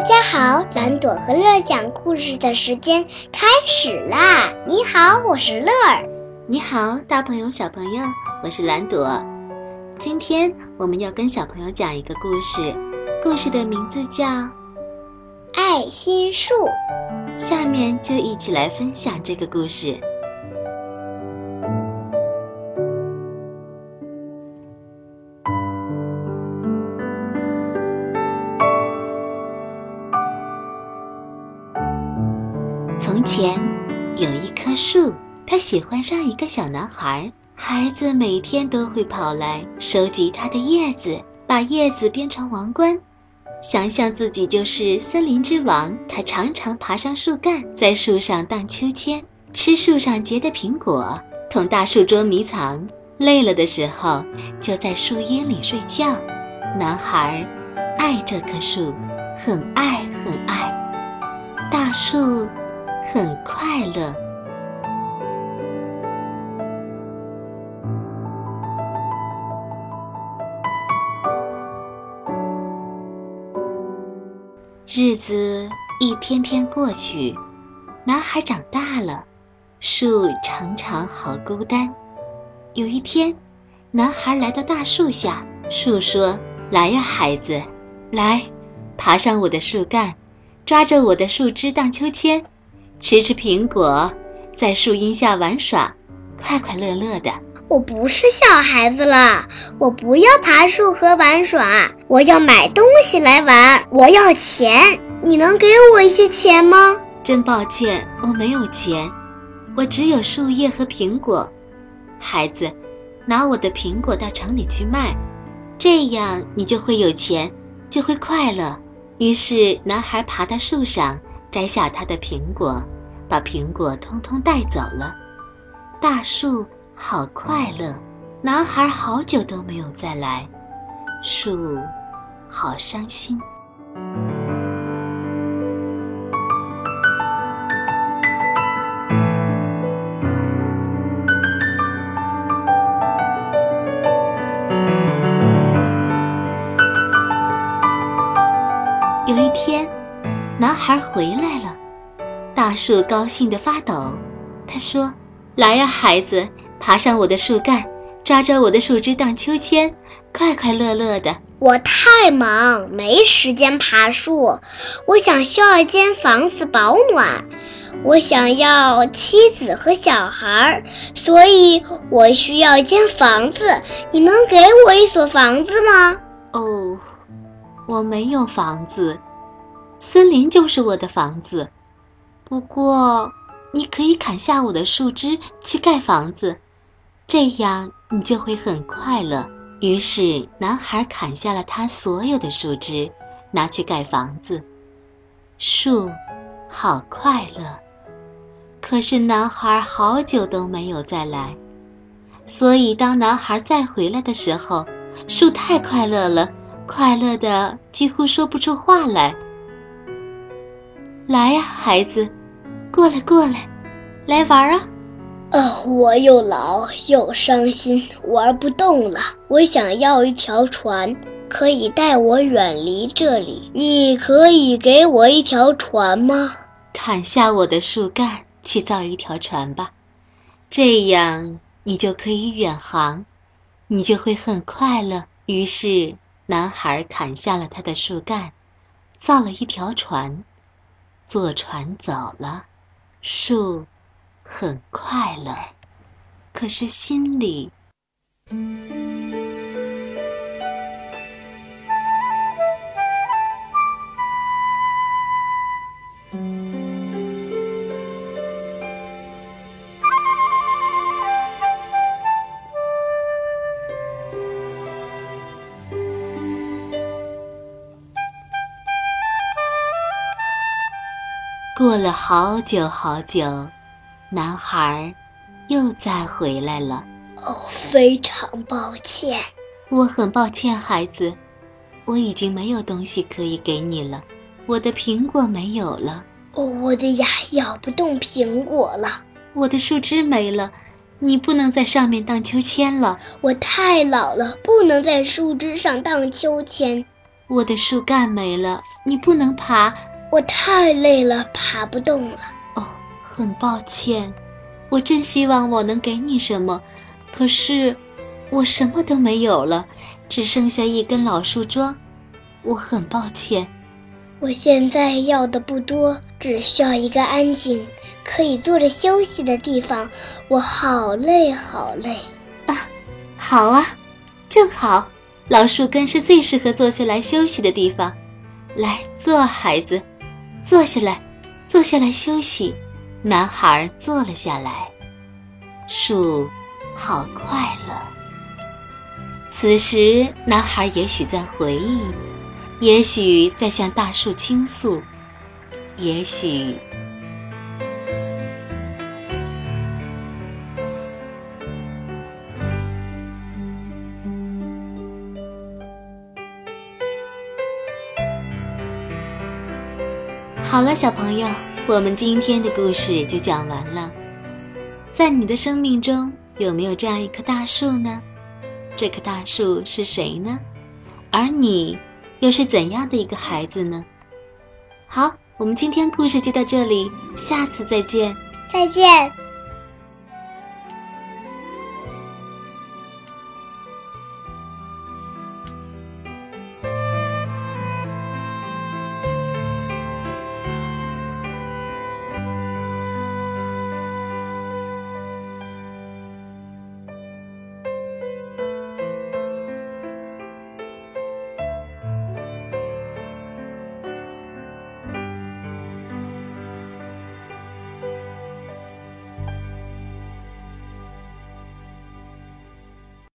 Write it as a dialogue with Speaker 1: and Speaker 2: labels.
Speaker 1: 大家好，蓝朵和乐儿讲故事的时间开始啦！你好，我是乐儿。
Speaker 2: 你好，大朋友、小朋友，我是蓝朵。今天我们要跟小朋友讲一个故事，故事的名字叫《
Speaker 1: 爱心树》。
Speaker 2: 下面就一起来分享这个故事。从前有一棵树，它喜欢上一个小男孩。孩子每天都会跑来收集它的叶子，把叶子编成王冠，想象自己就是森林之王。他常常爬上树干，在树上荡秋千，吃树上结的苹果，同大树捉迷藏。累了的时候，就在树荫里睡觉。男孩爱这棵树，很爱很爱。大树。很快乐。日子一天天过去，男孩长大了，树常常好孤单。有一天，男孩来到大树下，树说：“来呀，孩子，来，爬上我的树干，抓着我的树枝荡秋千。”吃吃苹果，在树荫下玩耍，快快乐乐的。
Speaker 1: 我不是小孩子了，我不要爬树和玩耍，我要买东西来玩。我要钱，你能给我一些钱吗？
Speaker 2: 真抱歉，我没有钱，我只有树叶和苹果。孩子，拿我的苹果到城里去卖，这样你就会有钱，就会快乐。于是，男孩爬到树上。摘下他的苹果，把苹果通通带走了。大树好快乐，男孩好久都没有再来，树好伤心。有一天。男孩回来了，大树高兴得发抖。他说：“来呀，孩子，爬上我的树干，抓着我的树枝荡秋千，快快乐乐的。”
Speaker 1: 我太忙，没时间爬树。我想需要一间房子保暖，我想要妻子和小孩，所以我需要一间房子。你能给我一所房子吗？
Speaker 2: 哦，我没有房子。森林就是我的房子，不过你可以砍下我的树枝去盖房子，这样你就会很快乐。于是，男孩砍下了他所有的树枝，拿去盖房子。树好快乐，可是男孩好久都没有再来，所以当男孩再回来的时候，树太快乐了，快乐的几乎说不出话来。来呀，孩子，过来过来，来玩啊！
Speaker 1: 哦，我又老又伤心，玩不动了。我想要一条船，可以带我远离这里。你可以给我一条船吗？
Speaker 2: 砍下我的树干，去造一条船吧，这样你就可以远航，你就会很快乐。于是，男孩砍下了他的树干，造了一条船。坐船走了，树很快乐，可是心里。过了好久好久，男孩又再回来了。
Speaker 1: 哦，非常抱歉，
Speaker 2: 我很抱歉，孩子，我已经没有东西可以给你了。我的苹果没有了，
Speaker 1: 哦，我的牙咬不动苹果了，
Speaker 2: 我的树枝没了，你不能在上面荡秋千了。
Speaker 1: 我太老了，不能在树枝上荡秋千。
Speaker 2: 我的树干没了，你不能爬。
Speaker 1: 我太累了，爬不动了。
Speaker 2: 哦，很抱歉，我真希望我能给你什么，可是我什么都没有了，只剩下一根老树桩。我很抱歉。
Speaker 1: 我现在要的不多，只需要一个安静、可以坐着休息的地方。我好累，好累。
Speaker 2: 啊，好啊，正好，老树根是最适合坐下来休息的地方。来坐，孩子。坐下来，坐下来休息。男孩坐了下来。树好快乐。此时，男孩也许在回忆，也许在向大树倾诉，也许……好了，小朋友，我们今天的故事就讲完了。在你的生命中，有没有这样一棵大树呢？这棵大树是谁呢？而你又是怎样的一个孩子呢？好，我们今天故事就到这里，下次再见。
Speaker 1: 再见。